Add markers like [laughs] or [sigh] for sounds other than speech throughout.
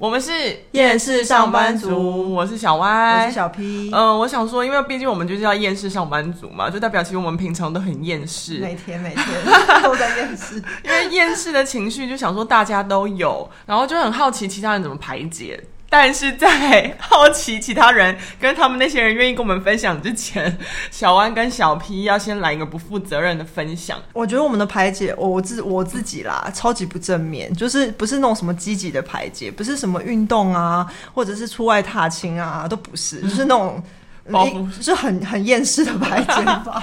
我们是厌世上班族，我是小歪，我是小 P。嗯、呃，我想说，因为毕竟我们就是要厌世上班族嘛，就代表其实我们平常都很厌世，每天每天都在厌世。[laughs] 因为厌世的情绪，就想说大家都有，然后就很好奇其他人怎么排解。但是在好奇其他人跟他们那些人愿意跟我们分享之前，小安跟小 P 要先来一个不负责任的分享。我觉得我们的排解，我我自我自己啦，超级不正面，就是不是那种什么积极的排解，不是什么运动啊，或者是出外踏青啊，都不是，[laughs] 就是那种报复，就是很很厌世的排解吧。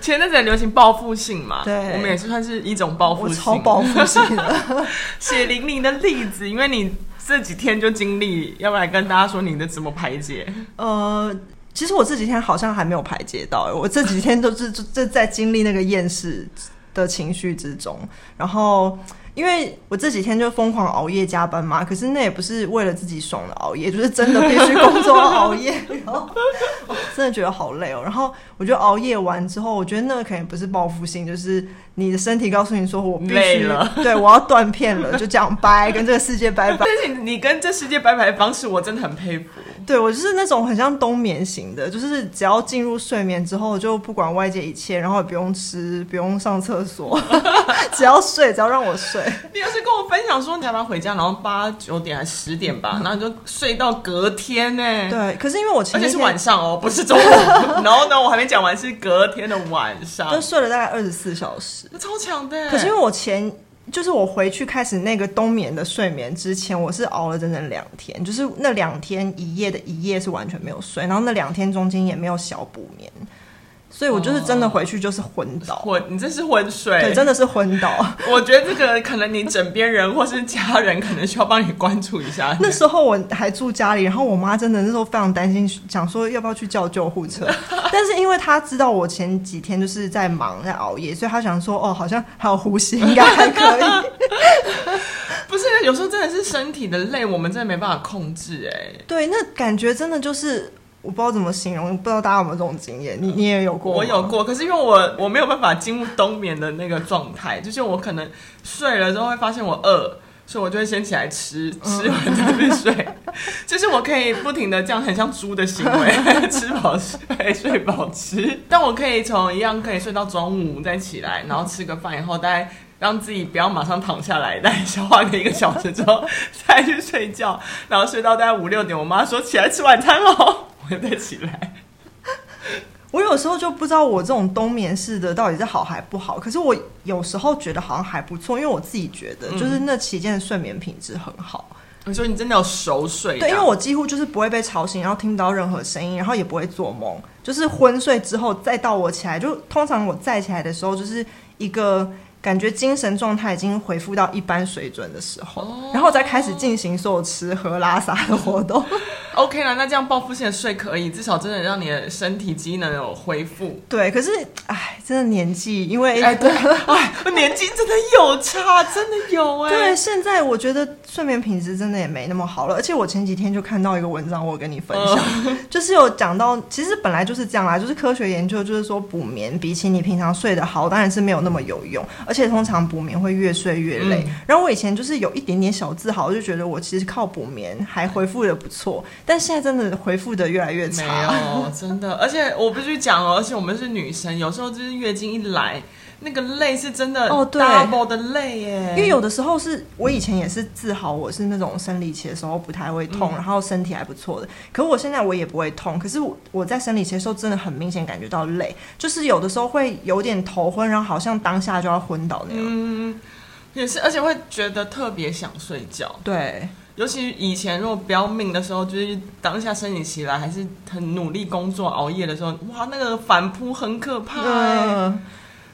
前阵子很流行报复性嘛，对，我们也是算是一种报复性，超报复性的，[laughs] 血淋淋的例子，因为你。这几天就经历，要不然跟大家说你的怎么排解？呃，其实我这几天好像还没有排解到，我这几天都是就在经历那个厌世的情绪之中，然后。因为我这几天就疯狂熬夜加班嘛，可是那也不是为了自己爽的熬夜，就是真的必须工作熬夜，然后 [laughs] 真的觉得好累哦。然后我就熬夜完之后，我觉得那个肯定不是报复性，就是你的身体告诉你说我必须了，对，我要断片了，就这样拜，跟这个世界拜拜。[laughs] 但是你跟这世界拜拜的方式，我真的很佩服。对，我就是那种很像冬眠型的，就是只要进入睡眠之后，就不管外界一切，然后也不用吃，不用上厕所，[laughs] 只要睡，只要让我睡。你要是跟我分享说你要不要回家，然后八九点还是十点吧，然后你就睡到隔天呢？对，可是因为我前天，而且是晚上哦，不是中午。然后呢，我还没讲完，是隔天的晚上，就睡了大概二十四小时，超强的。可是因为我前就是我回去开始那个冬眠的睡眠之前，我是熬了整整两天，就是那两天一夜的一夜是完全没有睡，然后那两天中间也没有小补眠。所以我就是真的回去就是昏倒，昏、哦，你这是昏睡，对，真的是昏倒。[laughs] 我觉得这个可能你枕边人或是家人可能需要帮你关注一下。那时候我还住家里，然后我妈真的那时候非常担心，想说要不要去叫救护车。[laughs] 但是因为她知道我前几天就是在忙在熬夜，所以她想说哦，好像还有呼吸，应该还可以。[laughs] 不是，有时候真的是身体的累，我们真的没办法控制。哎，对，那感觉真的就是。我不知道怎么形容，不知道大家有没有这种经验？你你也有过？我有过，可是因为我我没有办法进入冬眠的那个状态，就是我可能睡了之后会发现我饿，所以我就会先起来吃，吃完再去睡。[laughs] 就是我可以不停的这样，很像猪的行为，吃饱睡，睡饱吃。[laughs] 但我可以从一样可以睡到中午再起来，然后吃个饭以后，大概让自己不要马上躺下来，大概消化个一个小时之后再去睡觉，然后睡到大概五六点，我妈说起来吃晚餐喽。我再起来，我有时候就不知道我这种冬眠式的到底是好还不好。可是我有时候觉得好像还不错，因为我自己觉得就是那期间的睡眠品质很好。你说你真的有熟睡？对，因为我几乎就是不会被吵醒，然后听不到任何声音，然后也不会做梦，就是昏睡之后再到我起来，就通常我再起来的时候就是一个。感觉精神状态已经恢复到一般水准的时候，哦、然后再开始进行所有吃喝拉撒的活动。[laughs] OK 啦，那这样报复性的睡可以，至少真的让你的身体机能有恢复。对，可是哎，真的年纪，因为哎对，哎，年纪真的有差，真的有哎。对，现在我觉得睡眠品质真的也没那么好了。而且我前几天就看到一个文章，我跟你分享，呃、就是有讲到，其实本来就是这样啦，就是科学研究就是说补眠比起你平常睡得好，当然是没有那么有用。而且通常补眠会越睡越累。嗯、然后我以前就是有一点点小自豪，就觉得我其实靠补眠还恢复的不错。但现在真的回复的越来越差。没有，[laughs] 真的。而且我必须讲哦，而且我们是女生，有时候就是月经一来，那个累是真的哦，对，double 的累耶。因为有的时候是我以前也是自豪，我是那种生理期的时候不太会痛，嗯、然后身体还不错的。可是我现在我也不会痛，可是我我在生理期的时候真的很明显感觉到累，就是有的时候会有点头昏，然后好像当下就要昏倒那样。嗯，也是，而且会觉得特别想睡觉。对，尤其以前如果不要命的时候，就是当下生理期来，还是很努力工作熬夜的时候，哇，那个反扑很可怕。嗯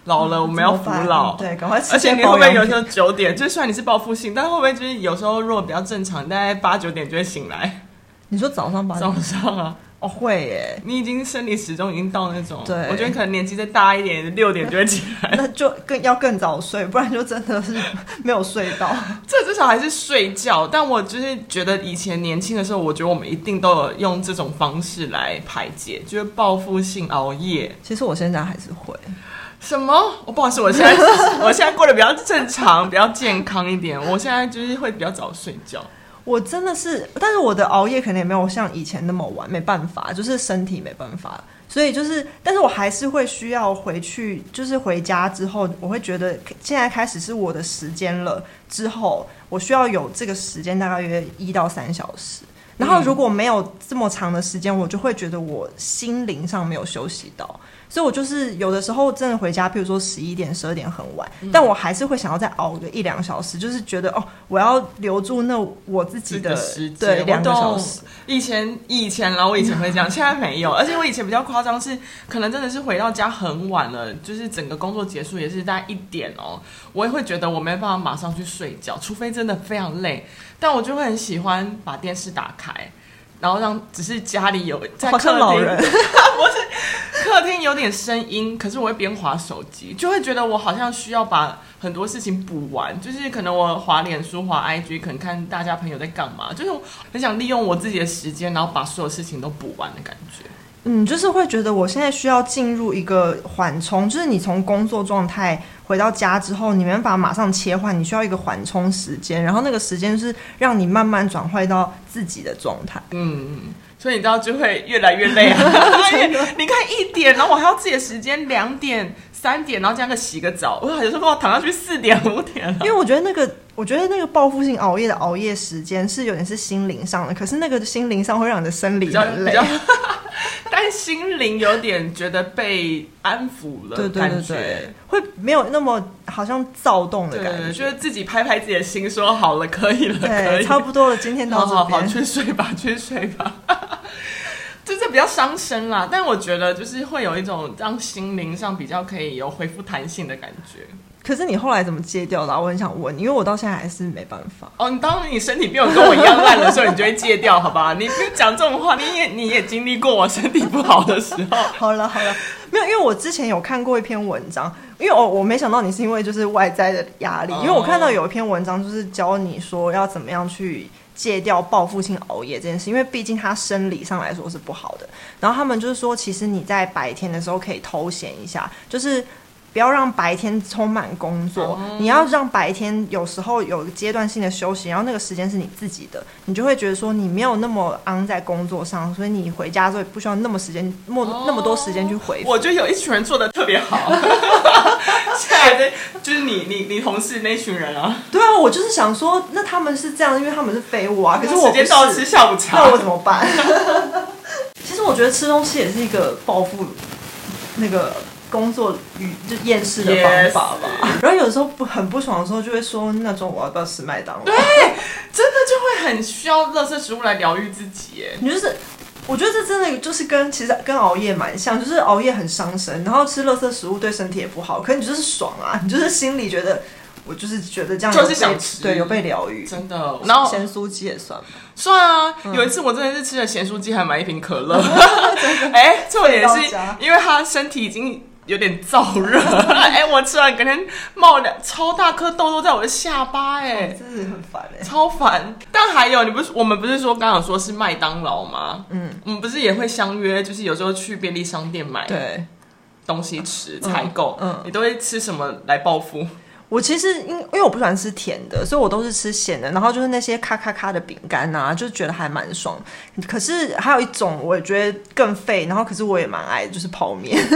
老了，我们要服老。对，赶快吃。而且你会不会有时候九点？就算你是报复性，但会不会就是有时候如果比较正常，大概八九点就会醒来？你说早上八点？早上啊？哦，会耶。你已经生理时钟已经到那种。对。我觉得可能年纪再大一点，六点就会起来。[laughs] 那就更要更早睡，不然就真的是 [laughs] 没有睡到。[laughs] 这至少还是睡觉。但我就是觉得以前年轻的时候，我觉得我们一定都有用这种方式来排解，就是报复性熬夜。其实我现在还是会。什么？我不好意思，我现在我现在过得比较正常，比较健康一点。我现在就是会比较早睡觉。我真的是，但是我的熬夜可能也没有像以前那么晚，没办法，就是身体没办法，所以就是，但是我还是会需要回去，就是回家之后，我会觉得现在开始是我的时间了，之后我需要有这个时间，大概约一到三小时，然后如果没有这么长的时间，我就会觉得我心灵上没有休息到。所以，我就是有的时候真的回家，譬如说十一点、十二点很晚，嗯，但我还是会想要再熬个一两小时，就是觉得哦，我要留住那我自己的时间，对，两个小时。以前以前啦，我以前会这样，现在没有。而且我以前比较夸张，是可能真的是回到家很晚了，就是整个工作结束也是大概一点哦，我也会觉得我没办法马上去睡觉，除非真的非常累。但我就会很喜欢把电视打开，然后让只是家里有在客厅。[laughs] 不是客厅有点声音，可是我会边滑手机，就会觉得我好像需要把很多事情补完。就是可能我划脸书、划 IG，可能看大家朋友在干嘛，就是很想利用我自己的时间，然后把所有事情都补完的感觉。嗯，就是会觉得我现在需要进入一个缓冲，就是你从工作状态回到家之后，你没办法马上切换，你需要一个缓冲时间，然后那个时间是让你慢慢转换到自己的状态。嗯嗯。所以你知道就会越来越累啊！[laughs] 你看一点，然后我还要自己的时间，两点、三点，然后这样个洗个澡，我有时候我躺下去四点、五点了。因为我觉得那个，我觉得那个报复性熬夜的熬夜时间是有点是心灵上的，可是那个心灵上会让你的生理很累。[laughs] 但心灵有点觉得被安抚了，对对对对，会没有那么好像躁动的感觉，觉得自己拍拍自己的心，说好了，可以了，对可以，差不多了，今天到这边，好，好，好，去睡吧，去睡吧。就是比较伤身啦，但我觉得就是会有一种让心灵上比较可以有恢复弹性的感觉。可是你后来怎么戒掉的啊？我很想问，因为我到现在还是没办法。哦，你当你身体变得跟我一样烂的时候，你就会戒掉，好吧？你不讲这种话，你也你也经历过我身体不好的时候。好了好了，没有，因为我之前有看过一篇文章，因为我我没想到你是因为就是外在的压力，因为我看到有一篇文章就是教你说要怎么样去。戒掉报复性熬夜这件事，因为毕竟它生理上来说是不好的。然后他们就是说，其实你在白天的时候可以偷闲一下，就是。不要让白天充满工作，你要让白天有时候有阶段性的休息，然后那个时间是你自己的，你就会觉得说你没有那么昂在工作上，所以你回家之后也不需要那么时间，那么那么多时间去回。我觉得有一群人做的特别好，[laughs] 现在的就是你你你同事那群人啊。对啊，我就是想说，那他们是这样，因为他们是废物啊。可是我时间到了吃下午茶，那我怎么办？[laughs] 其实我觉得吃东西也是一个报复那个。工作与就厌世的方法吧，yes. 然后有的时候不很不爽的时候，就会说那种我要不要吃麦当劳？对，真的就会很需要垃圾食物来疗愈自己。哎，你就是，我觉得这真的就是跟其实跟熬夜蛮像，就是熬夜很伤身，然后吃垃圾食物对身体也不好，可你就是爽啊，你就是心里觉得我就是觉得这样就是想吃，对，有被疗愈，真的。然后咸酥鸡也算吗？算啊，有一次我真的是吃了咸酥鸡，还买一瓶可乐。[laughs] 哎、欸，重点是因为他身体已经。有点燥热，[laughs] 哎、欸，我吃完，可能冒两超大颗痘痘在我的下巴，哎，真是很烦哎，超烦。但还有，你不是我们不是说刚刚说是麦当劳吗？嗯，我们不是也会相约，就是有时候去便利商店买对。东西吃采购，嗯，你都会吃什么来报复？我其实因因为我不喜欢吃甜的，所以我都是吃咸的。然后就是那些咔咔咔的饼干啊，就觉得还蛮爽。可是还有一种我也觉得更废，然后可是我也蛮爱，就是泡面。[laughs]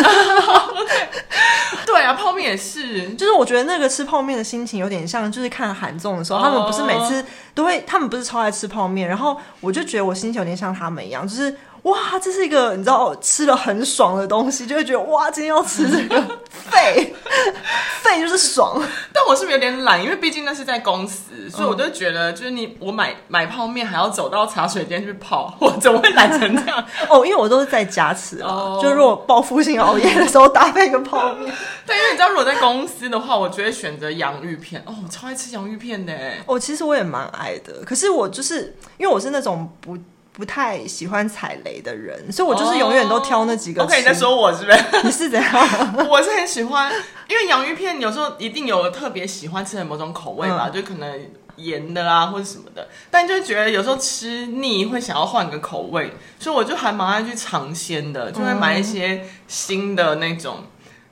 对啊，泡面也是。就是我觉得那个吃泡面的心情有点像，就是看韩综的时候，他们不是每次都会，他们不是超爱吃泡面，然后我就觉得我心情有点像他们一样，就是。哇，这是一个你知道吃了很爽的东西，就会觉得哇，今天要吃这个废 [laughs] 废就是爽。但我是不是有点懒？因为毕竟那是在公司，所以我就觉得，就是你我买买泡面还要走到茶水间去泡，我怎么会懒成这样？[laughs] 哦，因为我都是在家吃啊。哦、就如果报复性熬夜的时候搭配个泡面。[laughs] 对，因为你知道，如果在公司的话，我就会选择洋芋片。哦，我超爱吃洋芋片的。哦，其实我也蛮爱的，可是我就是因为我是那种不。不太喜欢踩雷的人，所以我就是永远都挑那几个。OK，你在说我是不是？[laughs] 你是怎样？[laughs] 我是很喜欢，因为洋芋片有时候一定有特别喜欢吃的某种口味吧，嗯、就可能盐的啦或者什么的。但就觉得有时候吃腻，会想要换个口味，所以我就还蛮爱去尝鲜的，就会买一些新的那种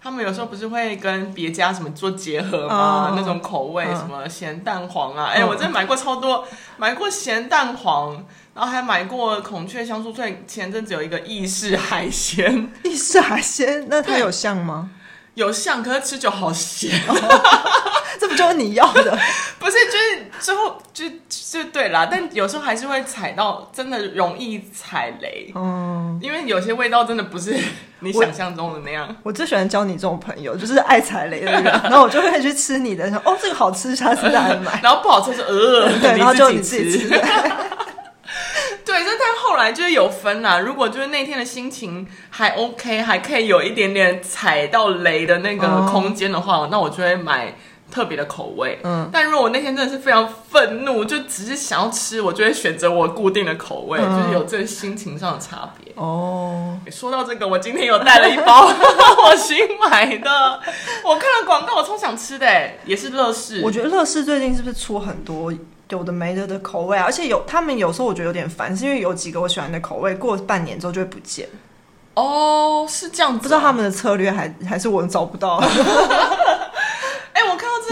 他们有时候不是会跟别家什么做结合吗？嗯、那种口味，嗯、什么咸蛋黄啊，哎、嗯欸，我真的买过超多，买过咸蛋黄，然后还买过孔雀香酥脆。前阵子有一个意式海鲜，[laughs] 意式海鲜，那它有像吗？有像，可是吃久好咸。[laughs] [laughs] 这不就是你要的？[laughs] 不是，就是之后就就对啦。但有时候还是会踩到，真的容易踩雷。嗯，因为有些味道真的不是你想象中的那样。我，我最喜欢交你这种朋友，就是爱踩雷的人。[laughs] 然后我就会去吃你的，说哦，这个好吃，下次再来买。[laughs] 然后不好吃是呃，对，然后就你自己吃。对，这但后来就是有分啦。如果就是那天的心情还 OK，还可以有一点点踩到雷的那个空间的话，哦、那我就会买特别的口味。嗯，但如果我那天真的是非常愤怒，就只是想要吃，我就会选择我固定的口味，嗯、就是有这个心情上的差别。哦，说到这个，我今天有带了一包 [laughs] 我新买的，我看了广告，我超想吃的，也是乐事。我觉得乐事最近是不是出很多？有的没的的口味啊，而且有他们有时候我觉得有点烦，是因为有几个我喜欢的口味，过半年之后就会不见。哦，是这样子，啊，不知道他们的策略还还是我找不到。[laughs]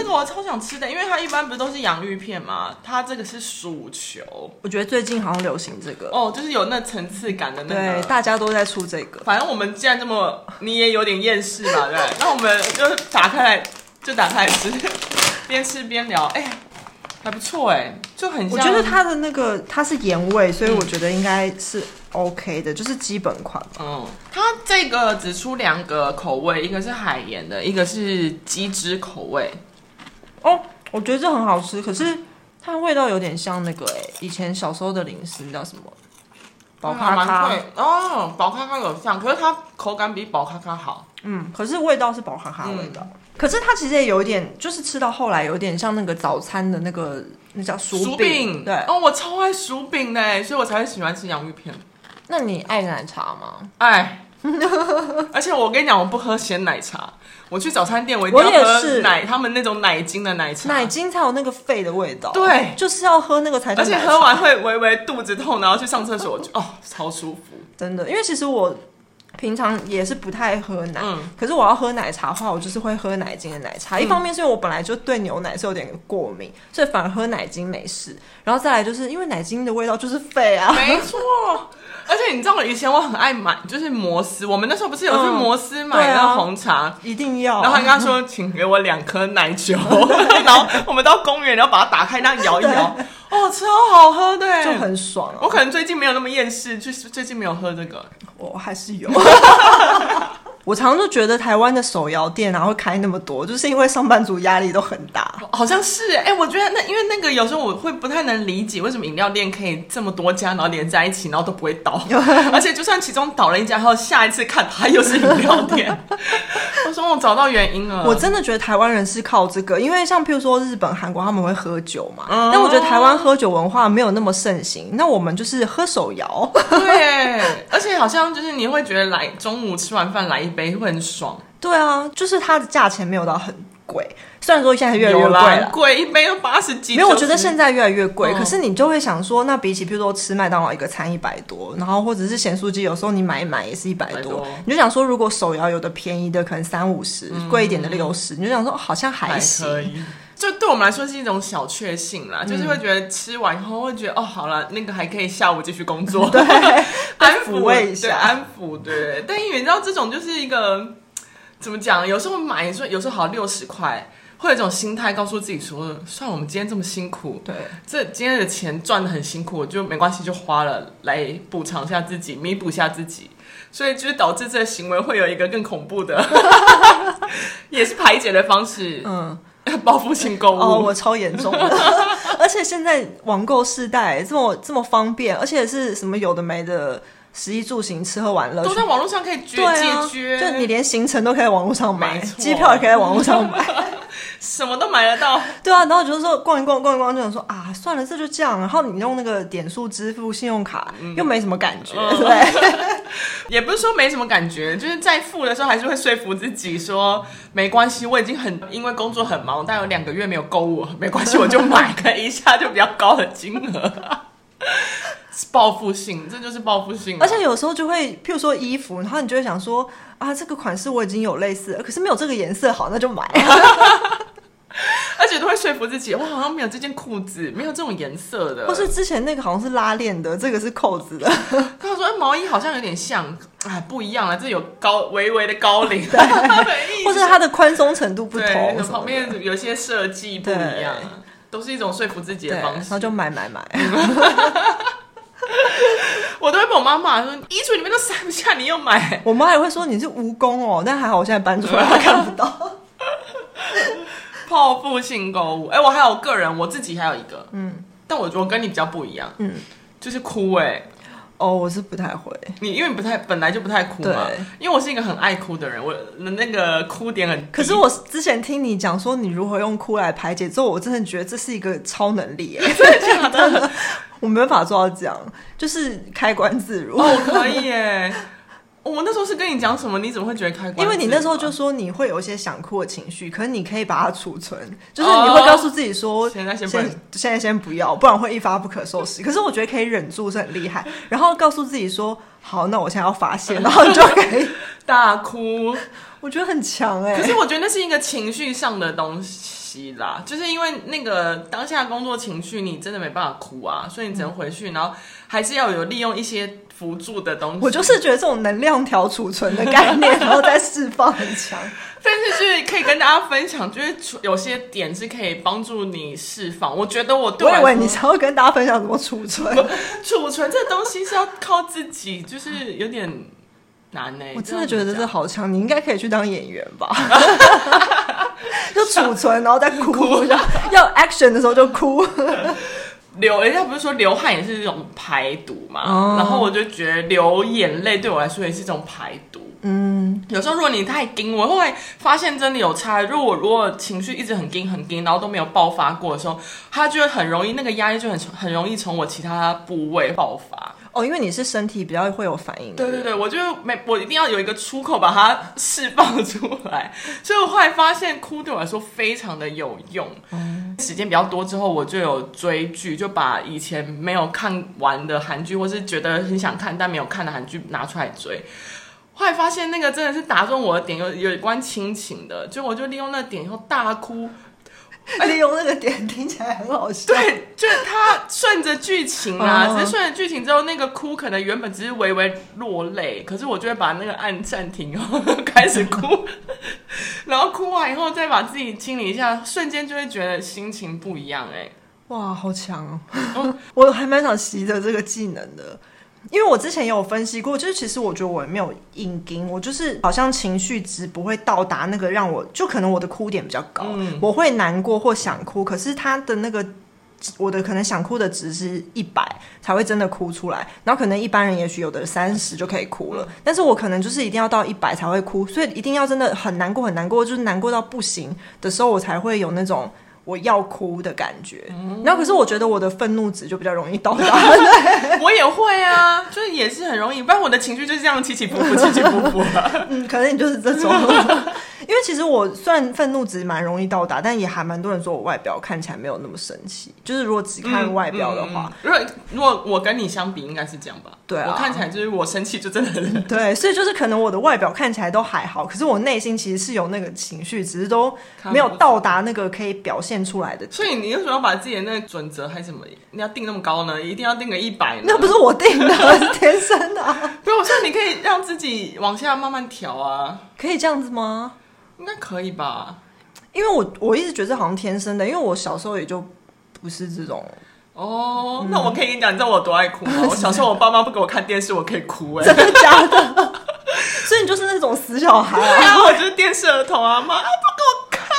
我超想吃的，因为它一般不是都是洋芋片吗？它这个是薯球，我觉得最近好像流行这个哦，就是有那层次感的那个，对，大家都在出这个。反正我们既然这么，你也有点厌世嘛，对，那我们就打开来，就打开来吃，边吃边聊。哎、欸。还不错哎，就很像。我觉得它的那个它是盐味，所以我觉得应该是 OK 的，嗯、就是基本款。嗯，它这个只出两个口味，一个是海盐的，一个是鸡汁口味。哦，我觉得这很好吃，可是它味道有点像那个哎，以前小时候的零食，叫什么？宝咖咖。哦，宝咖咖有像，可是它口感比宝咖咖好。嗯，可是味道是宝咖咖味道。嗯可是它其实也有一点，就是吃到后来有点像那个早餐的那个那叫薯饼，饼对哦，我超爱薯饼呢，所以我才会喜欢吃洋芋片。那你爱奶茶吗？爱，[laughs] 而且我跟你讲，我不喝鲜奶茶，我去早餐店我一定要喝奶，他们那种奶精的奶茶，奶精才有那个肺的味道。对，就是要喝那个才，而且喝完会微微肚子痛，然后去上厕所就哦超舒服，真的，因为其实我。平常也是不太喝奶，嗯、可是我要喝奶茶的话，我就是会喝奶精的奶茶。嗯、一方面是因为我本来就对牛奶是有点过敏，所以反而喝奶精没事。然后再来就是因为奶精的味道就是废啊，没错。[laughs] 而且你知道，以前我很爱买，就是摩斯。我们那时候不是有去摩斯买那个红茶，一定要。然后他跟他说，[laughs] 请给我两颗奶球。[laughs] 然后我们到公园，然后把它打开，那样摇一摇，对哦，超好喝的，就很爽。我可能最近没有那么厌世，就是最近没有喝这个。我还是有。[laughs] 我常常就觉得台湾的手摇店然后会开那么多，就是因为上班族压力都很大。好像是哎、欸，我觉得那因为那个有时候我会不太能理解为什么饮料店可以这么多家，然后连在一起，然后都不会倒。[laughs] 而且就算其中倒了一家，然后下一次看它又是饮料店。[laughs] 我说我找到原因了。我真的觉得台湾人是靠这个，因为像譬如说日本、韩国他们会喝酒嘛，嗯、但我觉得台湾喝酒文化没有那么盛行。那我们就是喝手摇。对，[laughs] 而且好像就是你会觉得来中午吃完饭来一杯会很爽。对啊，就是它的价钱没有到很贵，虽然说现在越来越贵了，贵一杯要八十几。没有，我觉得现在越来越贵。嗯、可是你就会想说，那比起比如说吃麦当劳一个餐一百多，然后或者是咸酥鸡，有时候你买一买也是一百多，多你就想说，如果手摇有的便宜的可能三五十，贵、嗯、一点的六十，你就想说好像还行。还可以。就对我们来说是一种小确幸啦，嗯、就是会觉得吃完以后会觉得哦，好了，那个还可以下午继续工作，对，[laughs] 安抚慰一下，安抚，对。但因为你知道，这种就是一个。怎么讲？有时候买说，有时候好六十块，会有一种心态，告诉自己说：算，我们今天这么辛苦，对，这今天的钱赚的很辛苦，就没关系，就花了来补偿一下自己，弥补一下自己。所以就是导致这个行为会有一个更恐怖的，[laughs] 也是排解的方式。嗯，[laughs] 报复性购物，哦，我超严重的。[laughs] 而且现在网购世代这么这么方便，而且是什么有的没的。食衣住行、吃喝玩乐，都在网络上可以决解决、啊。就你连行程都可以在网络上买，机票也可以在网络上买，[laughs] 什么都买得到。对啊，然后就是说逛一逛、逛一逛，就想说啊，算了，这就这样。然后你用那个点数支付、信用卡，嗯、又没什么感觉，嗯、对。[laughs] 也不是说没什么感觉，就是在付的时候还是会说服自己说没关系，我已经很因为工作很忙，但有两个月没有购物，没关系，我就买个一下就比较高的金额。[laughs] 报复性，这就是报复性。而且有时候就会，譬如说衣服，然后你就会想说啊，这个款式我已经有类似，可是没有这个颜色好，那就买。[laughs] [laughs] 而且都会说服自己，我，好像没有这件裤子，没有这种颜色的，或是之前那个好像是拉链的，这个是扣子的。[laughs] 他说，哎，毛衣好像有点像，哎，不一样了，这有高微微的高领，[laughs] 对，或是它的宽松程度不同，旁边有些设计不一样，都是一种说服自己的方式，然后就买买买。我都会被我妈骂说，衣橱里面都塞不下，你又买。我妈也会说你是蜈蚣哦，但还好我现在搬出来，她看不到。报复性购物，哎、欸，我还有个人，我自己还有一个，嗯，但我我跟你比较不一样，嗯，就是哭、欸，哎，哦，我是不太会，你因为你不太本来就不太哭嘛，因为我是一个很爱哭的人，我那个哭点很低，可是我之前听你讲说你如何用哭来排解之后，我真的觉得这是一个超能力、欸，[laughs] 真的假的？我没办法做到这样，就是开关自如，哦，可以耶。我那时候是跟你讲什么？你怎么会觉得开关？因为你那时候就说你会有一些想哭的情绪，可是你可以把它储存，就是你会告诉自己说，哦、现在先不，现在先不要，不然会一发不可收拾。可是我觉得可以忍住是很厉害，[laughs] 然后告诉自己说，好，那我现在要发泄，[laughs] 然后你就可以大哭。[laughs] 我觉得很强哎、欸，可是我觉得那是一个情绪上的东西啦，就是因为那个当下工作情绪，你真的没办法哭啊，所以你只能回去，然后还是要有利用一些。辅助的东西，我就是觉得这种能量条储存的概念，然后再释放很强。但是就是可以跟大家分享，就是有些点是可以帮助你释放。我觉得我对我，我以为你才会跟大家分享怎么储存。储存这东西是要靠自己，就是有点难呢、欸。我真的觉得这好强，你应该可以去当演员吧？[laughs] 就储存，然后再哭，[laughs] 哭 [laughs] 要 action 的时候就哭。流，人家不是说流汗也是一种排毒嘛？Oh. 然后我就觉得流眼泪对我来说也是一种排毒。嗯，有时候如果你太紧，我后来发现真的有差。如果如果情绪一直很紧很紧，然后都没有爆发过的时候，它就会很容易那个压力就很很容易从我其他部位爆发。哦，因为你是身体比较会有反应的。对对对，我就没我一定要有一个出口把它释放出来。所以我后来发现哭对我来说非常的有用。嗯，时间比较多之后，我就有追剧，就把以前没有看完的韩剧，或是觉得很想看但没有看的韩剧拿出来追。后来发现那个真的是打中我的点，有有关亲情的，就我就利用那个点以后大哭。[laughs] 利用那个点听起来很好笑。对，就是他顺着剧情啊，只是顺着剧情之后，那个哭可能原本只是微微落泪，可是我就会把那个按暂停，然后开始哭，[laughs] 然后哭完以后再把自己清理一下，瞬间就会觉得心情不一样。哎，哇，好强哦！我还蛮想习得这个技能的。因为我之前也有分析过，就是其实我觉得我没有硬盯，我就是好像情绪值不会到达那个让我就可能我的哭点比较高，嗯、我会难过或想哭，可是他的那个我的可能想哭的值是一百才会真的哭出来，然后可能一般人也许有的三十就可以哭了，但是我可能就是一定要到一百才会哭，所以一定要真的很难过很难过，就是难过到不行的时候，我才会有那种。我要哭的感觉，嗯、然后可是我觉得我的愤怒值就比较容易到达。对 [laughs] 我也会啊，就是也是很容易，不然我的情绪就是这样起起伏伏，起起伏伏。[laughs] 嗯，可能你就是这种。因为其实我算愤怒值蛮容易到达，但也还蛮多人说我外表看起来没有那么神奇。就是如果只看外表的话，如果、如果我跟你相比，应该是这样吧？对啊，我看起来就是我生气就真的很 [laughs] 对，所以就是可能我的外表看起来都还好，可是我内心其实是有那个情绪，只是都没有到达那个可以表现出来的。所以你为什么要把自己的那个准则还是什么？你要定那么高呢？一定要定个一百？那不是我定的，是 [laughs] 天生的、啊。不是，我说你可以让自己往下慢慢调啊，可以这样子吗？应该可以吧，因为我我一直觉得好像天生的，因为我小时候也就不是这种哦。嗯、那我可以跟你讲，你知道我多爱哭吗？[laughs] 我小时候我爸妈不给我看电视，我可以哭哎，真的假的？[laughs] 所以你就是那种死小孩啊！然后我就是电视儿童啊，妈不给我看，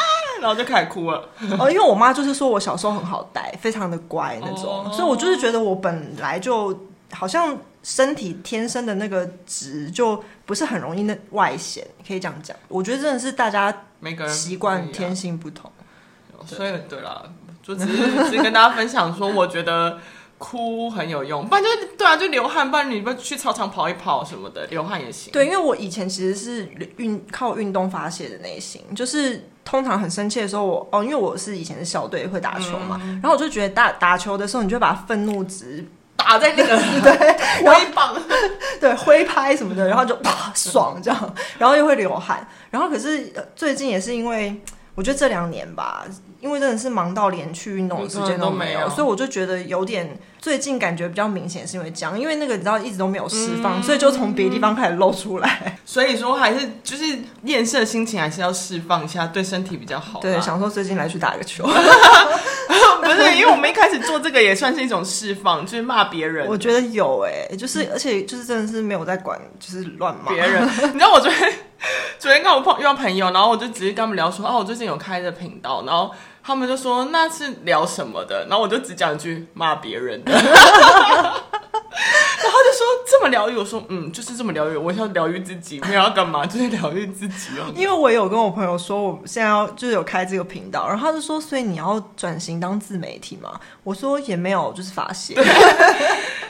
然后就开始哭了。哦，因为我妈就是说我小时候很好带，非常的乖那种，哦、所以我就是觉得我本来就好像。身体天生的那个值就不是很容易那外显，可以这样讲。我觉得真的是大家每个人习惯天性不同，所以对啦，就只是 [laughs] 只是跟大家分享说，我觉得哭很有用，不然就对啊，就流汗，不然你不去操场跑一跑什么的，流汗也行。对，因为我以前其实是运靠运动发泄的类型，就是通常很生气的时候我，我哦，因为我是以前的校队会打球嘛，嗯、然后我就觉得打打球的时候，你就把愤怒值。打在那个 [laughs] 对 [laughs] 挥棒，[laughs] 对挥拍什么的，然后就啪爽这样，然后又会流汗，然后可是最近也是因为。我觉得这两年吧，因为真的是忙到连去运动的时间都没有，所以我就觉得有点最近感觉比较明显，是因为这样，因为那个你知道一直都没有释放，嗯、所以就从别的地方开始露出来。所以说还是就是厌世的心情还是要释放一下，对身体比较好。对，想说最近来去打个球，不是 [laughs] 因为我们一开始做这个也算是一种释放，[laughs] 就是骂别人。我觉得有哎、欸，就是而且就是真的是没有在管，就是乱骂别人。[laughs] 你知道我昨天。昨天跟我碰遇到朋友，然后我就直接跟他们聊说，哦，我最近有开的频道，然后他们就说那是聊什么的，然后我就只讲一句骂别人的，然后就说这么疗愈，我说嗯，就是这么疗愈，我要疗愈自己，没有要干嘛，就是疗愈自己哦。因为我有跟我朋友说，我现在要就是有开这个频道，然后他就说，所以你要转型当自媒体嘛？我说也没有，就是发泄。[laughs]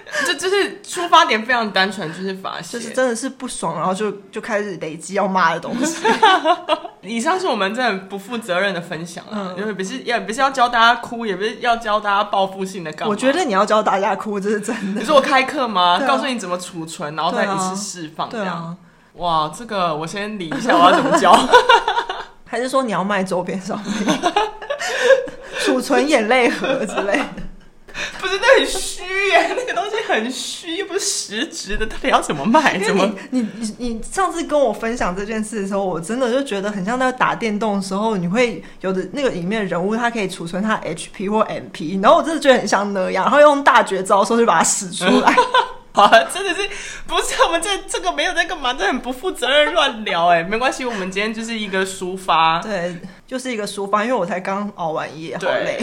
[laughs] 这就是出发点非常单纯，就是发泄，就是真的是不爽，然后就就开始累积要骂的东西。[laughs] 以上是我们真的不负责任的分享啊，嗯、因为不是也不是要教大家哭，也不是要教大家报复性的干嘛。我觉得你要教大家哭，这是真的。你说我开课吗？啊、告诉你怎么储存，然后再一次释放这样。啊、哇，这个我先理一下，我要怎么教？[laughs] 还是说你要卖周边商品，储存眼泪盒之类的？不是，那很虚耶，[laughs] 那个东西很虚，又不是实质的，到底要怎么卖？怎么？你你你上次跟我分享这件事的时候，我真的就觉得很像在打电动的时候，你会有的那个里面的人物，他可以储存他 HP 或 MP，然后我真的觉得很像那样，然后用大绝招的时候就把它使出来。啊，真的是不是我们这这个没有在干嘛，这很不负责任乱聊哎，没关系，我们今天就是一个抒发，对，就是一个抒发，因为我才刚熬完夜，好累。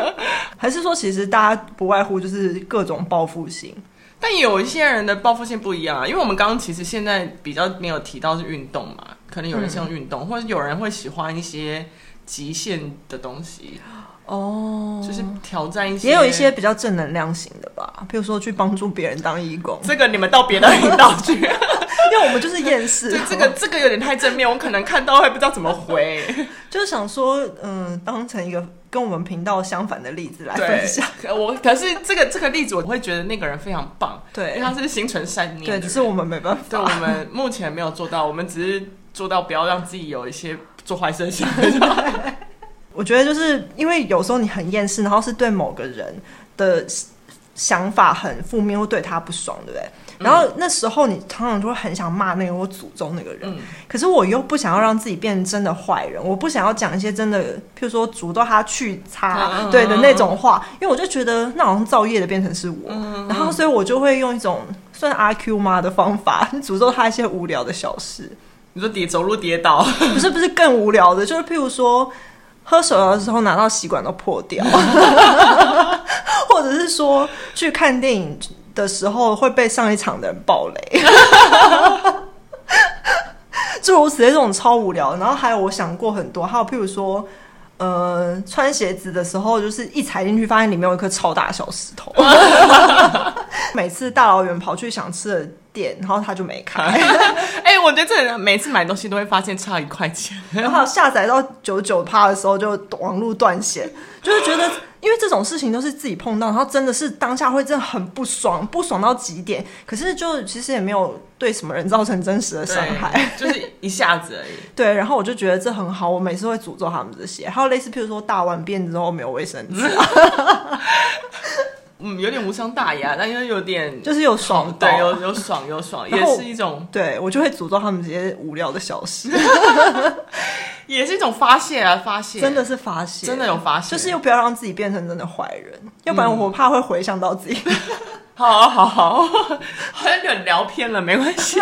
[laughs] 还是说，其实大家不外乎就是各种报复性，但有一些人的报复性不一样啊，因为我们刚刚其实现在比较没有提到是运动嘛，可能有人是用运动，嗯、或者有人会喜欢一些极限的东西。哦，就是挑战一些，也有一些比较正能量型的吧，比如说去帮助别人当义工。这个你们到别的频道去，[laughs] 因为我们就是厌世。对这个这个有点太正面，我可能看到会不知道怎么回。[laughs] 就是想说，嗯，当成一个跟我们频道相反的例子来分享。我可是这个这个例子，我会觉得那个人非常棒，对，因为他是心存善念。对，只是我们没办法，对，我们目前没有做到，我们只是做到不要让自己有一些做坏事的行为。[laughs] 我觉得就是因为有时候你很厌世，然后是对某个人的想法很负面，或对他不爽，对不对？嗯、然后那时候你常常就会很想骂那个或诅咒那个人，嗯、可是我又不想要让自己变成真的坏人，我不想要讲一些真的，譬如说诅咒他去擦，嗯、对的那种话，因为我就觉得那好像造业的变成是我，嗯、然后所以我就会用一种算阿 Q 妈的方法 [laughs] 诅咒他一些无聊的小事。你说跌走路跌倒，不是不是更无聊的，就是譬如说。喝水的时候拿到吸管都破掉，[laughs] 或者是说去看电影的时候会被上一场的人爆雷，[laughs] 诸如此类这种超无聊。然后还有我想过很多，还有譬如说，呃，穿鞋子的时候就是一踩进去发现里面有一颗超大小石头，[laughs] 每次大老远跑去想吃的店，然后他就没开。[laughs] 哎、欸，我觉得这人每次买东西都会发现差一块钱，然后下载到九九趴的时候就网络断线，就是觉得因为这种事情都是自己碰到，然后真的是当下会真的很不爽，不爽到极点。可是就其实也没有对什么人造成真实的伤害，就是一下子而已。[laughs] 对，然后我就觉得这很好，我每次会诅咒他们这些，还有类似譬如说大完便之后没有卫生纸。[laughs] 嗯，有点无伤大雅，但又有点就是有爽，对，有有爽有爽，也是一种，对我就会诅咒他们这些无聊的小事，[laughs] 也是一种发泄啊，发泄，真的是发泄，真的有发泄，就是又不要让自己变成真的坏人，要不然我怕会回想到自己。[laughs] 好好好，好像有点聊偏了，没关系。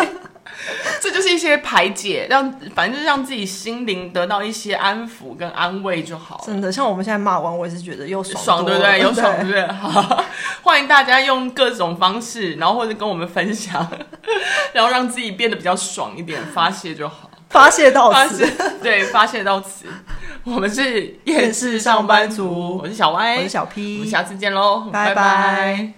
[laughs] 这就是一些排解，让反正就是让自己心灵得到一些安抚跟安慰就好。真的，像我们现在骂完，我也是觉得又爽，爽对不对？[laughs] 又爽对不对？[laughs] 好，欢迎大家用各种方式，然后或者跟我们分享，然后让自己变得比较爽一点，发泄就好。发泄到此，对，发泄到此。我们是夜市上班族，我是小歪，我是小 P，我们下次见喽，拜拜。拜拜。